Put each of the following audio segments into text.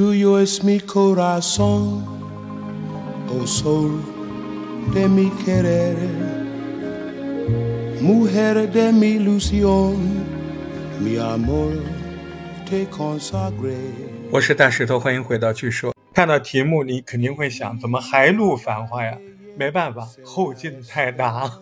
tuyo es mi corazón, oh sol de mi querer, mujer de mi ilusión, mi amor te consagré。我是大石头，欢迎回到据说。看到题目，你肯定会想，怎么还录《繁花》呀？没办法，后劲太大。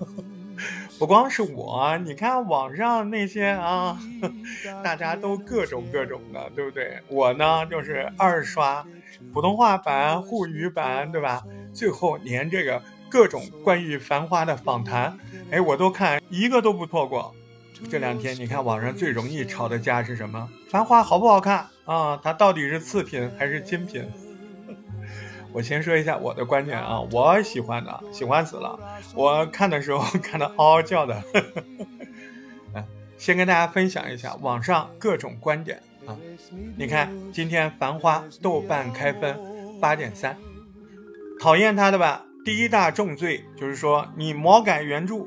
不光是我，你看网上那些啊，大家都各种各种的，对不对？我呢就是二刷普通话版、沪语版，对吧？最后连这个。各种关于《繁花》的访谈，哎，我都看一个都不错过。这两天你看网上最容易吵的架是什么？《繁花》好不好看啊？它到底是次品还是精品？我先说一下我的观点啊，我喜欢的，喜欢死了。我看的时候 看的嗷嗷叫的。嗯，先跟大家分享一下网上各种观点啊。你看今天《繁花》豆瓣开分八点三，讨厌它的吧？第一大重罪就是说你魔改原著，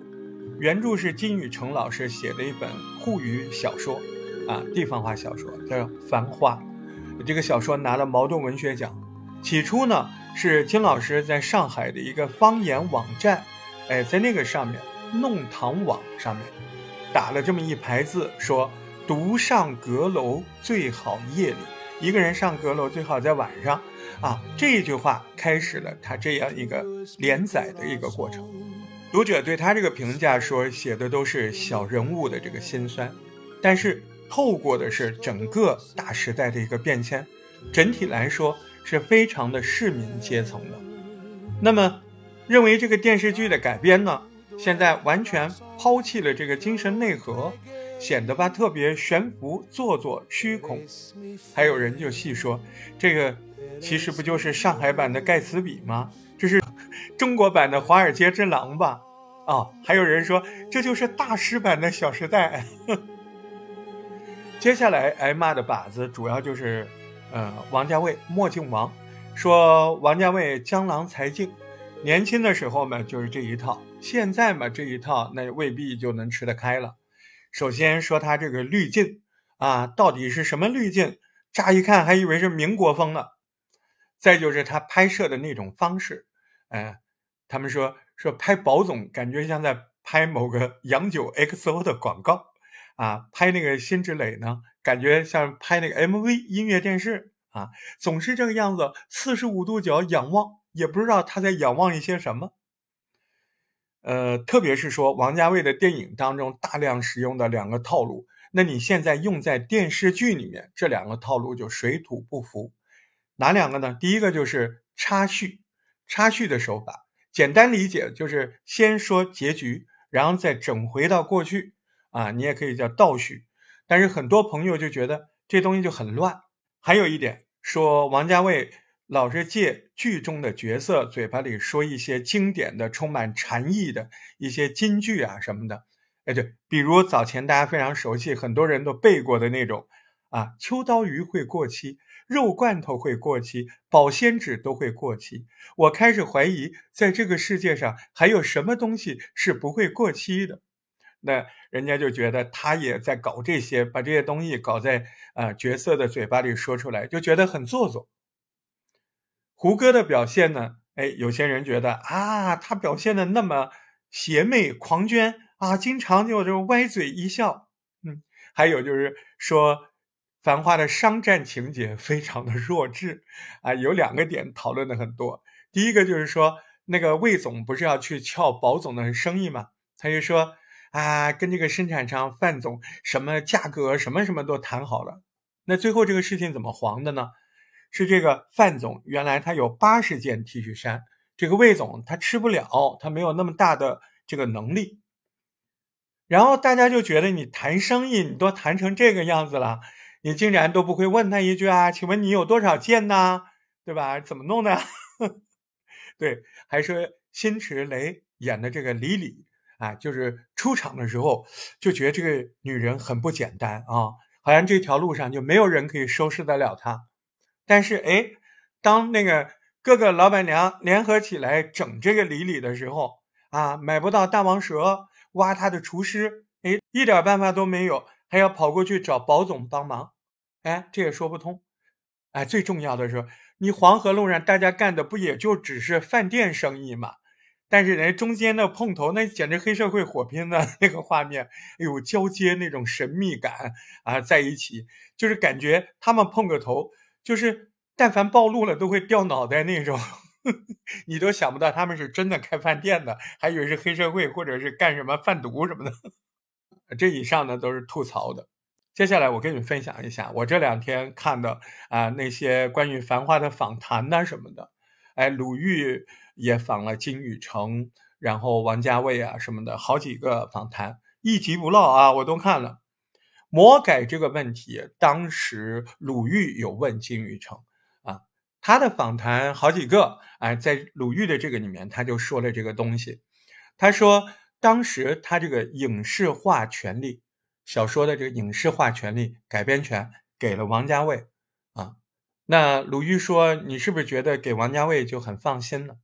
原著是金宇澄老师写的一本沪语小说，啊，地方话小说叫《繁花》，这个小说拿了茅盾文学奖。起初呢是金老师在上海的一个方言网站，哎，在那个上面弄堂网上面打了这么一排字，说独上阁楼最好夜里，一个人上阁楼最好在晚上。啊，这一句话开始了他这样一个连载的一个过程。读者对他这个评价说，写的都是小人物的这个心酸，但是透过的是整个大时代的一个变迁，整体来说是非常的市民阶层的。那么，认为这个电视剧的改编呢，现在完全抛弃了这个精神内核，显得吧特别悬浮、做作、虚空。还有人就细说这个。其实不就是上海版的盖茨比吗？这是中国版的华尔街之狼吧？啊，还有人说这就是大师版的小时代。接下来挨骂的靶子主要就是，呃，王家卫墨镜王，说王家卫江郎才尽，年轻的时候嘛就是这一套，现在嘛这一套那未必就能吃得开了。首先说他这个滤镜啊，到底是什么滤镜？乍一看还以为是民国风呢。再就是他拍摄的那种方式，哎，他们说说拍宝总感觉像在拍某个洋酒 XO 的广告，啊，拍那个辛芷蕾呢，感觉像拍那个 MV 音乐电视啊，总是这个样子，四十五度角仰望，也不知道他在仰望一些什么。呃，特别是说王家卫的电影当中大量使用的两个套路，那你现在用在电视剧里面，这两个套路就水土不服。哪两个呢？第一个就是插叙，插叙的手法，简单理解就是先说结局，然后再整回到过去，啊，你也可以叫倒叙。但是很多朋友就觉得这东西就很乱。还有一点说，王家卫老是借剧中的角色嘴巴里说一些经典的、充满禅意的一些金句啊什么的。哎，对，比如早前大家非常熟悉、很多人都背过的那种。啊，秋刀鱼会过期，肉罐头会过期，保鲜纸都会过期。我开始怀疑，在这个世界上还有什么东西是不会过期的。那人家就觉得他也在搞这些，把这些东西搞在啊角色的嘴巴里说出来，就觉得很做作。胡歌的表现呢？哎，有些人觉得啊，他表现的那么邪魅狂狷啊，经常就就歪嘴一笑。嗯，还有就是说。繁花的商战情节非常的弱智啊，有两个点讨论的很多。第一个就是说，那个魏总不是要去撬宝总的生意吗？他就说啊，跟这个生产商范总什么价格什么什么都谈好了。那最后这个事情怎么黄的呢？是这个范总原来他有八十件 T 恤衫，这个魏总他吃不了，他没有那么大的这个能力。然后大家就觉得你谈生意，你都谈成这个样子了。你竟然都不会问他一句啊？请问你有多少件呢？对吧？怎么弄的？对，还说辛芷蕾演的这个李李啊，就是出场的时候就觉得这个女人很不简单啊，好像这条路上就没有人可以收拾得了她。但是哎，当那个各个老板娘联合起来整这个李李的时候啊，买不到大王蛇，挖他的厨师，哎，一点办法都没有。还要跑过去找保总帮忙，哎，这也说不通。哎，最重要的是，你黄河路上大家干的不也就只是饭店生意吗？但是人中间的碰头，那简直黑社会火拼的 那个画面，哎呦，交接那种神秘感啊，在一起，就是感觉他们碰个头，就是但凡暴露了都会掉脑袋那种，你都想不到他们是真的开饭店的，还以为是黑社会或者是干什么贩毒什么的。这以上呢都是吐槽的。接下来我跟你分享一下我这两天看的啊那些关于《繁花》的访谈呐什么的，哎，鲁豫。也访了金宇澄，然后王家卫啊什么的，好几个访谈，一集不落啊，我都看了。魔改这个问题，当时鲁豫有问金宇澄啊，他的访谈好几个，哎，在鲁豫的这个里面，他就说了这个东西。他说，当时他这个影视化权利，小说的这个影视化权利改编权给了王家卫。那鲁豫说，你是不是觉得给王家卫就很放心了？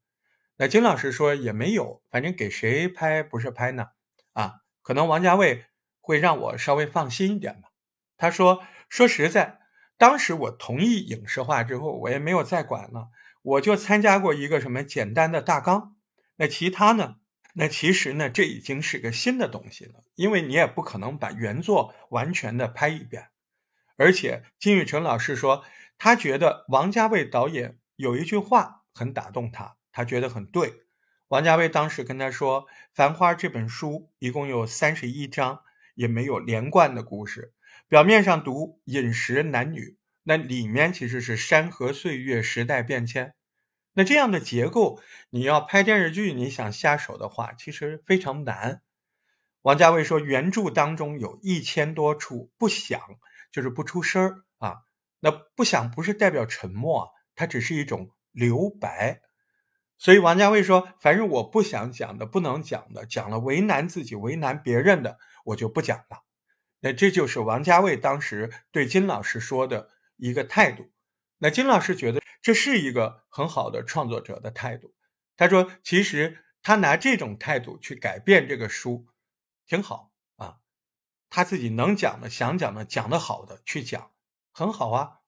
那金老师说也没有，反正给谁拍不是拍呢？啊，可能王家卫会让我稍微放心一点吧。他说：“说实在，当时我同意影视化之后，我也没有再管了，我就参加过一个什么简单的大纲。那其他呢？那其实呢，这已经是个新的东西了，因为你也不可能把原作完全的拍一遍。而且金宇澄老师说，他觉得王家卫导演有一句话很打动他。”他觉得很对，王家卫当时跟他说，《繁花》这本书一共有三十一章，也没有连贯的故事。表面上读饮食男女，那里面其实是山河岁月、时代变迁。那这样的结构，你要拍电视剧，你想下手的话，其实非常难。王家卫说，原著当中有一千多处不响，就是不出声儿。那不想不是代表沉默，它只是一种留白。所以王家卫说：“凡是我不想讲的、不能讲的，讲了为难自己、为难别人的，我就不讲了。”那这就是王家卫当时对金老师说的一个态度。那金老师觉得这是一个很好的创作者的态度。他说：“其实他拿这种态度去改变这个书，挺好啊。他自己能讲的、想讲的、讲的好的去讲，很好啊。”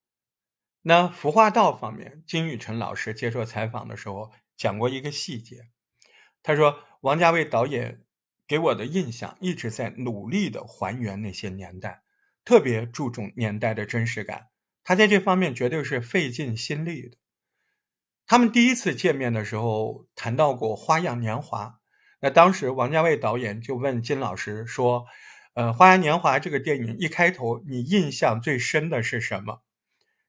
那《服化道》方面，金宇澄老师接受采访的时候。讲过一个细节，他说王家卫导演给我的印象一直在努力的还原那些年代，特别注重年代的真实感。他在这方面绝对是费尽心力的。他们第一次见面的时候谈到过《花样年华》，那当时王家卫导演就问金老师说：“呃，《花样年华》这个电影一开头你印象最深的是什么？”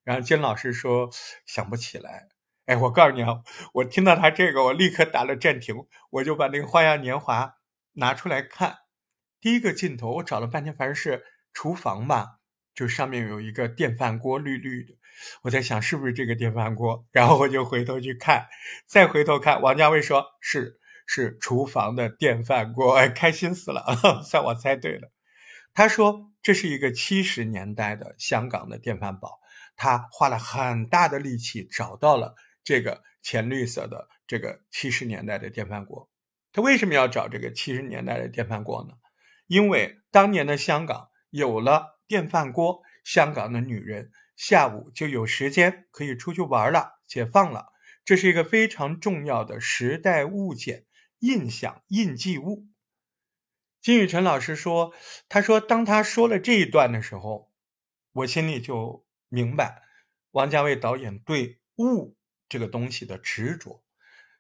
然后金老师说：“想不起来。”哎，我告诉你啊，我听到他这个，我立刻打了暂停，我就把那个《花样年华》拿出来看。第一个镜头，我找了半天，反正是厨房吧，就上面有一个电饭锅，绿绿的。我在想是不是这个电饭锅，然后我就回头去看，再回头看，王家卫说是是厨房的电饭锅，哎，开心死了，算我猜对了。他说这是一个七十年代的香港的电饭煲，他花了很大的力气找到了。这个浅绿色的这个七十年代的电饭锅，他为什么要找这个七十年代的电饭锅呢？因为当年的香港有了电饭锅，香港的女人下午就有时间可以出去玩了，解放了。这是一个非常重要的时代物件、印象、印记物。金宇澄老师说：“他说，当他说了这一段的时候，我心里就明白，王家卫导演对物。”这个东西的执着，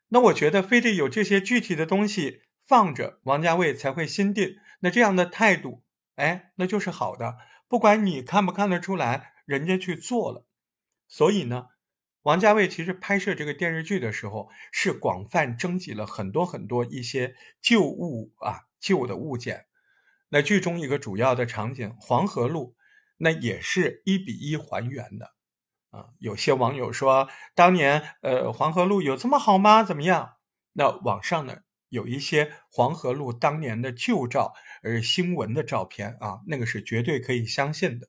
那我觉得非得有这些具体的东西放着，王家卫才会心定。那这样的态度，哎，那就是好的。不管你看不看得出来，人家去做了。所以呢，王家卫其实拍摄这个电视剧的时候，是广泛征集了很多很多一些旧物啊，旧的物件。那剧中一个主要的场景黄河路，那也是一比一还原的。啊，有些网友说，当年呃黄河路有这么好吗？怎么样？那网上呢有一些黄河路当年的旧照，而新闻的照片啊，那个是绝对可以相信的。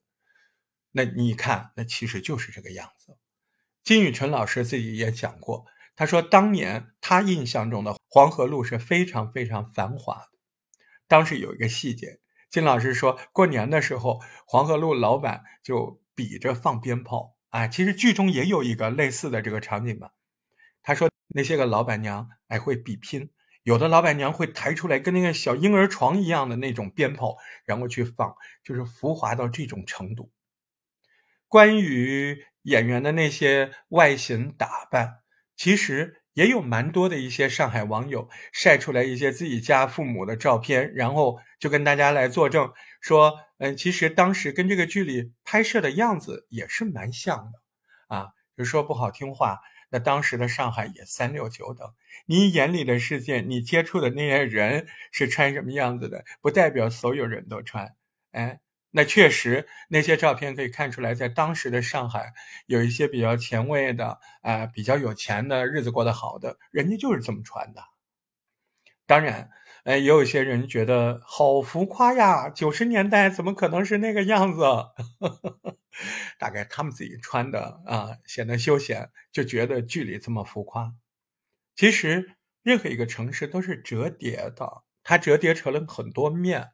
那你看，那其实就是这个样子。金宇辰老师自己也讲过，他说当年他印象中的黄河路是非常非常繁华的。当时有一个细节，金老师说过年的时候，黄河路老板就比着放鞭炮。啊，其实剧中也有一个类似的这个场景吧。他说那些个老板娘哎会比拼，有的老板娘会抬出来跟那个小婴儿床一样的那种鞭炮，然后去放，就是浮华到这种程度。关于演员的那些外形打扮，其实也有蛮多的一些上海网友晒出来一些自己家父母的照片，然后就跟大家来作证说，嗯，其实当时跟这个剧里拍摄的样子也是蛮像的，啊，就说不好听话，那当时的上海也三六九等，你眼里的世界，你接触的那些人是穿什么样子的，不代表所有人都穿，哎。那确实，那些照片可以看出来，在当时的上海，有一些比较前卫的，啊，比较有钱的，日子过得好的，人家就是这么穿的。当然，呃，也有一些人觉得好浮夸呀，九十年代怎么可能是那个样子？大概他们自己穿的啊，显得休闲，就觉得剧里这么浮夸。其实，任何一个城市都是折叠的，它折叠成了很多面。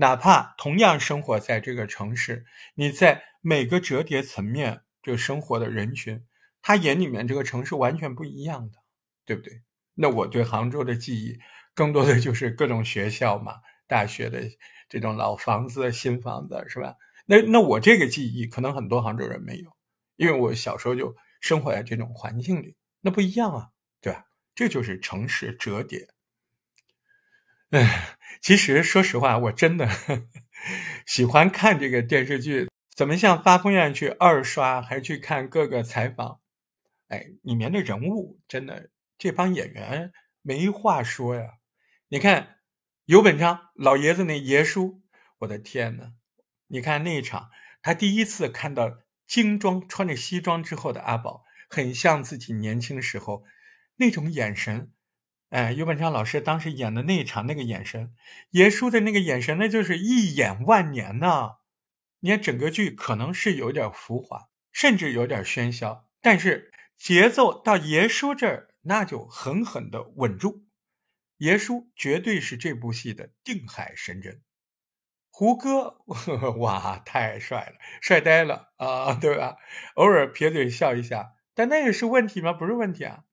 哪怕同样生活在这个城市，你在每个折叠层面这生活的人群，他眼里面这个城市完全不一样的，对不对？那我对杭州的记忆，更多的就是各种学校嘛，大学的这种老房子、新房子，是吧？那那我这个记忆，可能很多杭州人没有，因为我小时候就生活在这种环境里，那不一样啊，对吧？这就是城市折叠。哎，其实说实话，我真的喜欢看这个电视剧。怎么像发疯一样去二刷，还去看各个采访？哎，里面的人物真的，这帮演员没话说呀。你看尤本昌老爷子那爷叔，我的天呐，你看那一场，他第一次看到精装穿着西装之后的阿宝，很像自己年轻时候那种眼神。哎，尤本昌老师当时演的那一场，那个眼神，爷叔的那个眼神，那就是一眼万年呐！你看整个剧可能是有点浮华，甚至有点喧嚣，但是节奏到爷叔这儿，那就狠狠的稳住。爷叔绝对是这部戏的定海神针。胡歌，哇，太帅了，帅呆了啊，对吧？偶尔撇嘴笑一下，但那个是问题吗？不是问题啊！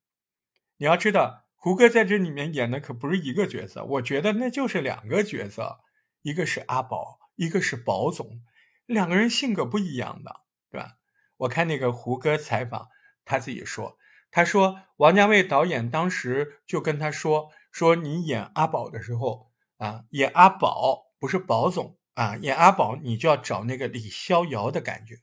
你要知道。胡歌在这里面演的可不是一个角色，我觉得那就是两个角色，一个是阿宝，一个是宝总，两个人性格不一样的，对吧？我看那个胡歌采访，他自己说，他说王家卫导演当时就跟他说，说你演阿宝的时候啊，演阿宝不是宝总啊，演阿宝你就要找那个李逍遥的感觉。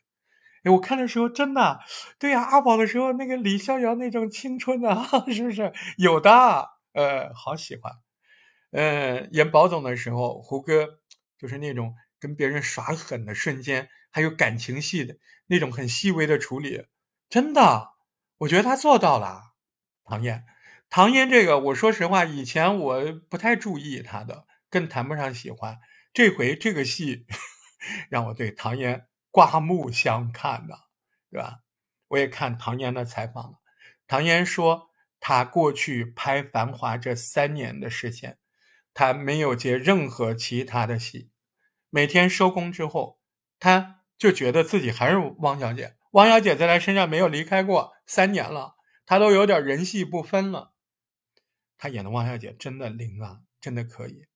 哎，我看的时候真的，对呀，阿宝的时候那个李逍遥那种青春啊，是不是有的？呃，好喜欢。呃，演宝总的时候，胡歌就是那种跟别人耍狠的瞬间，还有感情戏的那种很细微的处理，真的，我觉得他做到了。唐嫣，唐嫣这个，我说实话，以前我不太注意她的，更谈不上喜欢。这回这个戏 让我对唐嫣。刮目相看的，对吧？我也看唐嫣的采访了。唐嫣说，她过去拍《繁华》这三年的时间，她没有接任何其他的戏。每天收工之后，她就觉得自己还是汪小姐。汪小姐在她身上没有离开过三年了，她都有点人戏不分了。她演的汪小姐真的灵啊，真的可以。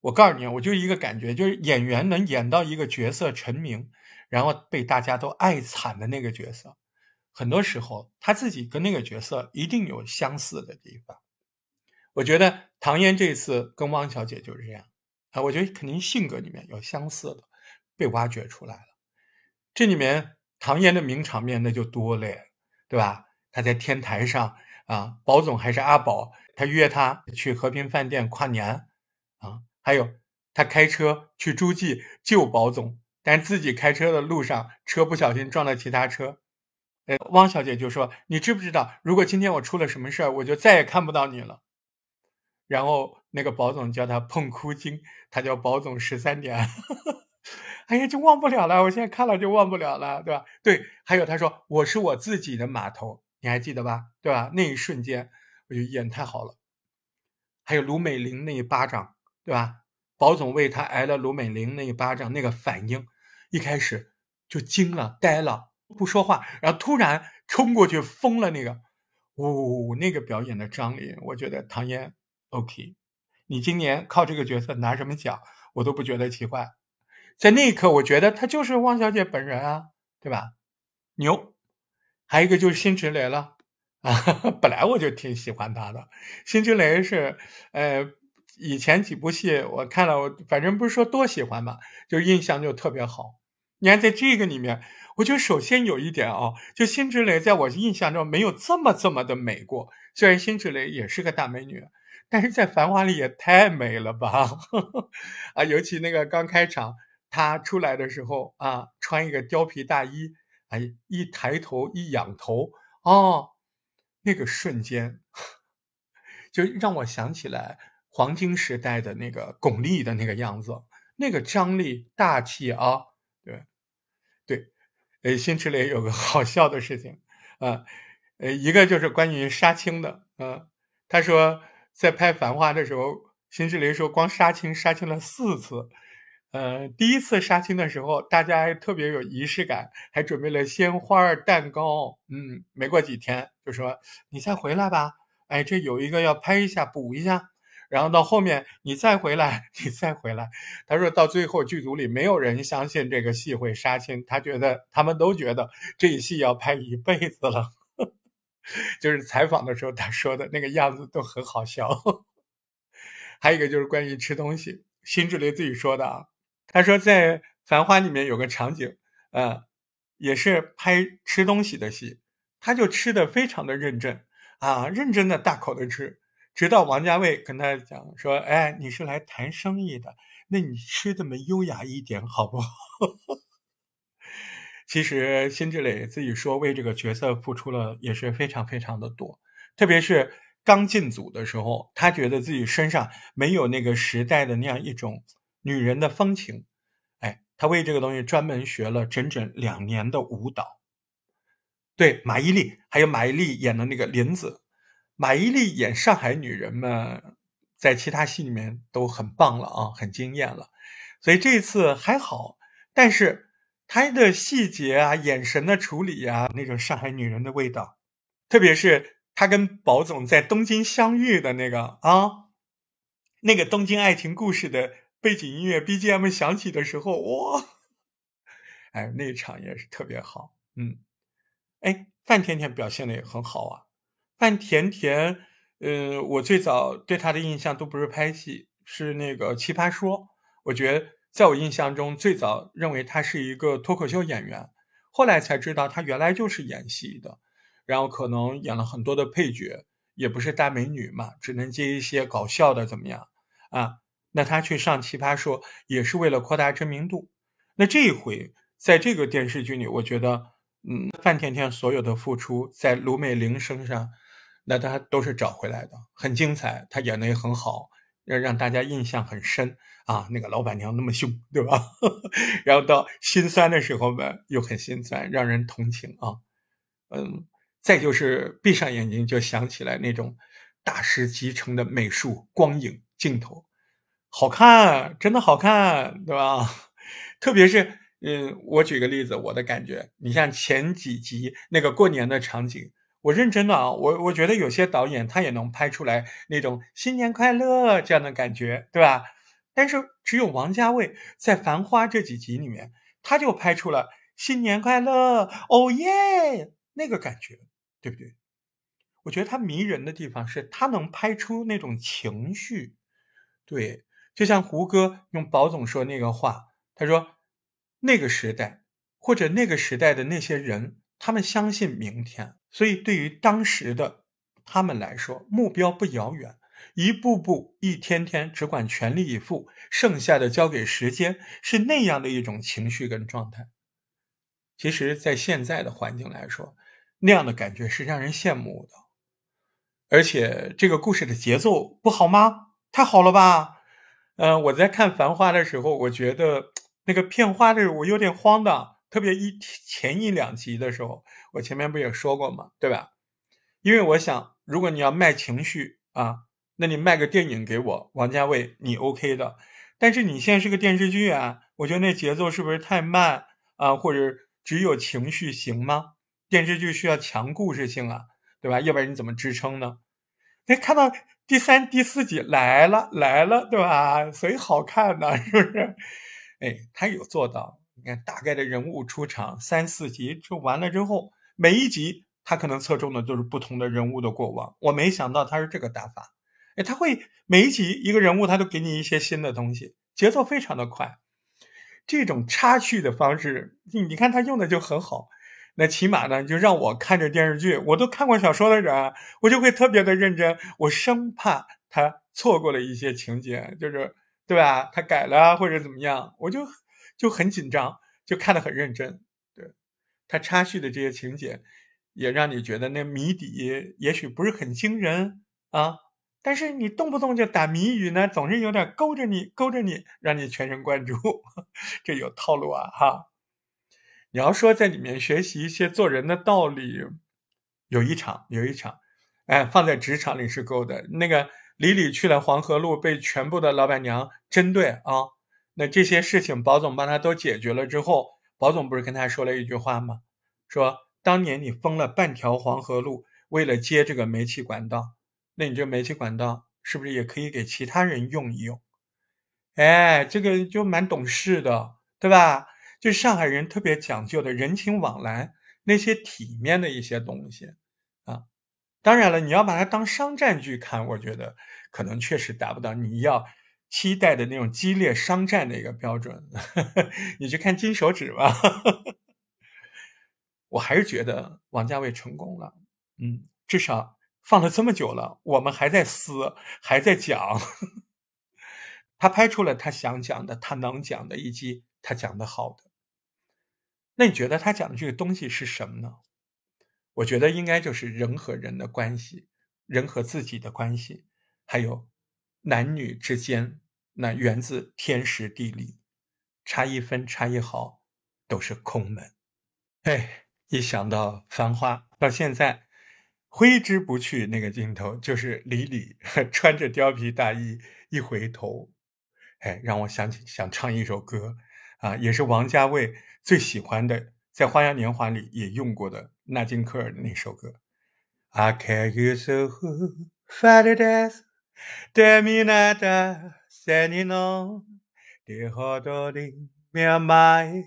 我告诉你，我就一个感觉，就是演员能演到一个角色成名，然后被大家都爱惨的那个角色，很多时候他自己跟那个角色一定有相似的地方。我觉得唐嫣这次跟汪小姐就是这样啊，我觉得肯定性格里面有相似的，被挖掘出来了。这里面唐嫣的名场面那就多了，对吧？她在天台上啊，宝总还是阿宝，他约她去和平饭店跨年啊。还有，他开车去诸暨救保总，但自己开车的路上，车不小心撞了其他车。呃，汪小姐就说：“你知不知道，如果今天我出了什么事儿，我就再也看不到你了。”然后那个保总叫他碰哭精，他叫保总十三点。哎呀，就忘不了了，我现在看了就忘不了了，对吧？对，还有他说：“我是我自己的码头。”你还记得吧？对吧？那一瞬间，我就演太好了。还有卢美玲那一巴掌。对吧？保总为他挨了卢美玲那一巴掌，那个反应，一开始就惊了、呆了不说话，然后突然冲过去封了那个，哦，那个表演的张力，我觉得唐嫣 OK。你今年靠这个角色拿什么奖，我都不觉得奇怪。在那一刻，我觉得她就是汪小姐本人啊，对吧？牛。还有一个就是辛芷蕾了啊，本来我就挺喜欢她的。辛芷蕾是呃，以前几部戏我看了，我反正不是说多喜欢吧，就印象就特别好。你看在这个里面，我觉得首先有一点啊，就辛芷蕾在我印象中没有这么这么的美过。虽然辛芷蕾也是个大美女。但是在《繁华》里也太美了吧，啊，尤其那个刚开场，她出来的时候啊，穿一个貂皮大衣，哎，一抬头一仰头，哦，那个瞬间，就让我想起来黄金时代的那个巩俐的那个样子，那个张力大气啊，对，对，呃，辛芷蕾有个 好笑的事情，啊，呃，一个就是关于杀青的，啊，他说。在拍《繁花》的时候，辛芷蕾说光杀青杀青了四次。呃，第一次杀青的时候，大家还特别有仪式感，还准备了鲜花、蛋糕。嗯，没过几天就说你再回来吧。哎，这有一个要拍一下补一下。然后到后面你再回来，你再回来。他说到最后剧组里没有人相信这个戏会杀青，他觉得他们都觉得这一戏要拍一辈子了。就是采访的时候他说的那个样子都很好笑。还有一个就是关于吃东西，辛芷蕾自己说的啊，他说在《繁花》里面有个场景，呃，也是拍吃东西的戏，他就吃的非常的认真啊，认真的大口的吃，直到王家卫跟他讲说：“哎，你是来谈生意的，那你吃的么优雅一点好不好？” 其实辛芷蕾自己说为这个角色付出了也是非常非常的多，特别是刚进组的时候，她觉得自己身上没有那个时代的那样一种女人的风情，哎，她为这个东西专门学了整整两年的舞蹈。对，马伊琍还有马伊琍演的那个林子，马伊琍演上海女人们，在其他戏里面都很棒了啊，很惊艳了，所以这次还好，但是。她的细节啊，眼神的处理呀，那种上海女人的味道，特别是她跟宝总在东京相遇的那个啊，那个东京爱情故事的背景音乐 BGM 响起的时候，哇，哎，那场也是特别好，嗯，哎，范甜甜表现的也很好啊，范甜甜，呃，我最早对她的印象都不是拍戏，是那个《奇葩说》，我觉得。在我印象中，最早认为她是一个脱口秀演员，后来才知道她原来就是演戏的，然后可能演了很多的配角，也不是大美女嘛，只能接一些搞笑的怎么样啊？那她去上《奇葩说》也是为了扩大知名度。那这一回在这个电视剧里，我觉得，嗯，范甜甜所有的付出在卢美玲身上，那他都是找回来的，很精彩，他演的也很好。让让大家印象很深啊，那个老板娘那么凶，对吧？然后到心酸的时候呢，又很心酸，让人同情啊。嗯，再就是闭上眼睛就想起来那种大师集成的美术光影镜头，好看，真的好看，对吧？特别是，嗯，我举个例子，我的感觉，你像前几集那个过年的场景。我认真的啊，我我觉得有些导演他也能拍出来那种新年快乐这样的感觉，对吧？但是只有王家卫在《繁花》这几集里面，他就拍出了新年快乐，哦耶那个感觉，对不对？我觉得他迷人的地方是他能拍出那种情绪，对，就像胡歌用宝总说那个话，他说那个时代或者那个时代的那些人。他们相信明天，所以对于当时的他们来说，目标不遥远，一步步、一天天，只管全力以赴，剩下的交给时间，是那样的一种情绪跟状态。其实，在现在的环境来说，那样的感觉是让人羡慕的。而且，这个故事的节奏不好吗？太好了吧？嗯，我在看《繁花》的时候，我觉得那个片花的时候我有点慌的。特别一前一两集的时候，我前面不也说过吗？对吧？因为我想，如果你要卖情绪啊，那你卖个电影给我，王家卫，你 OK 的。但是你现在是个电视剧啊，我觉得那节奏是不是太慢啊？或者只有情绪行吗？电视剧需要强故事性啊，对吧？要不然你怎么支撑呢？那看到第三、第四集来了来了，对吧？所以好看呢，是不是？哎，他有做到。你看，大概的人物出场三四集就完了之后，每一集他可能侧重的都是不同的人物的过往。我没想到他是这个打法。哎，他会每一集一个人物，他都给你一些新的东西，节奏非常的快。这种插叙的方式，你你看他用的就很好。那起码呢，就让我看着电视剧，我都看过小说的人，我就会特别的认真，我生怕他错过了一些情节，就是对吧？他改了或者怎么样，我就就很紧张，就看得很认真。对他插叙的这些情节，也让你觉得那谜底也许不是很惊人啊。但是你动不动就打谜语呢，总是有点勾着你，勾着你，让你全神贯注，这有套路啊！哈，你要说在里面学习一些做人的道理，有一场，有一场，哎，放在职场里是够的。那个李李去了黄河路，被全部的老板娘针对啊，那这些事情保总帮他都解决了之后，保总不是跟他说了一句话吗？说当年你封了半条黄河路，为了接这个煤气管道。那你这煤气管道是不是也可以给其他人用一用？哎，这个就蛮懂事的，对吧？就上海人特别讲究的人情往来，那些体面的一些东西啊。当然了，你要把它当商战剧看，我觉得可能确实达不到你要期待的那种激烈商战的一个标准。你去看金手指吧，我还是觉得王家卫成功了。嗯，至少。放了这么久了，我们还在撕，还在讲。他拍出了他想讲的，他能讲的，以及他讲的好的。那你觉得他讲的这个东西是什么呢？我觉得应该就是人和人的关系，人和自己的关系，还有男女之间，那源自天时地利，差一分差一毫都是空门。哎，一想到繁花，到现在。挥之不去那个镜头，就是李李 穿着貂皮大衣一回头，哎，让我想起想唱一首歌啊，也是王家卫最喜欢的，在《花样年华》里也用过的纳金科尔的那首歌。I care you so, far as Terminata senino de hodori mea mai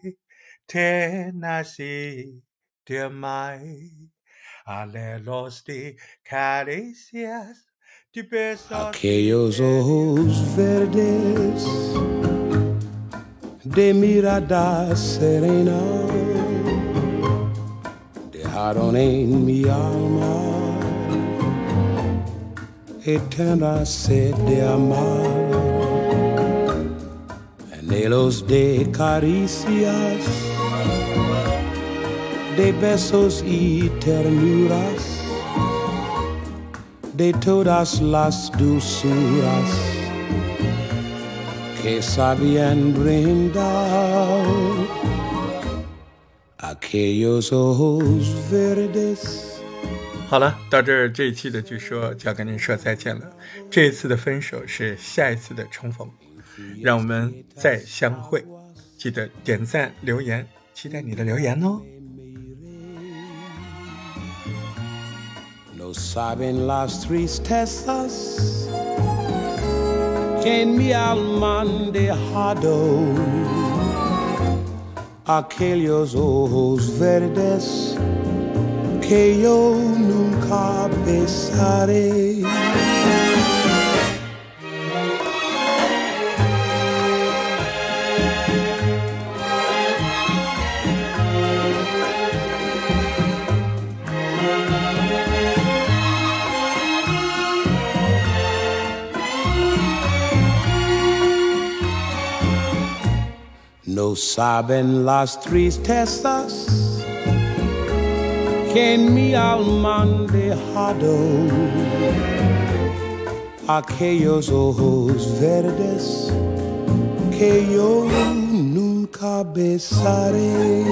te nasi de mai ale los de caricias de besos Aquellos ojos verdes de mirada serena dejaron en mi alma eterna sed de amar. Anhelos de caricias de besos y ternuras, de todas las dulzuras que sabían brindar aquellos ojos verdes。好了，到这儿这一期的据说就要跟您说再见了。这一次的分手是下一次的重逢，让我们再相会。记得点赞留言，期待你的留言哦。saben las tristezas que en mi alma han dejado aquellos ojos verdes que yo nunca besaré. No saben las tristezas en mi alma dejado aquellos ojos verdes que yo nunca besaré.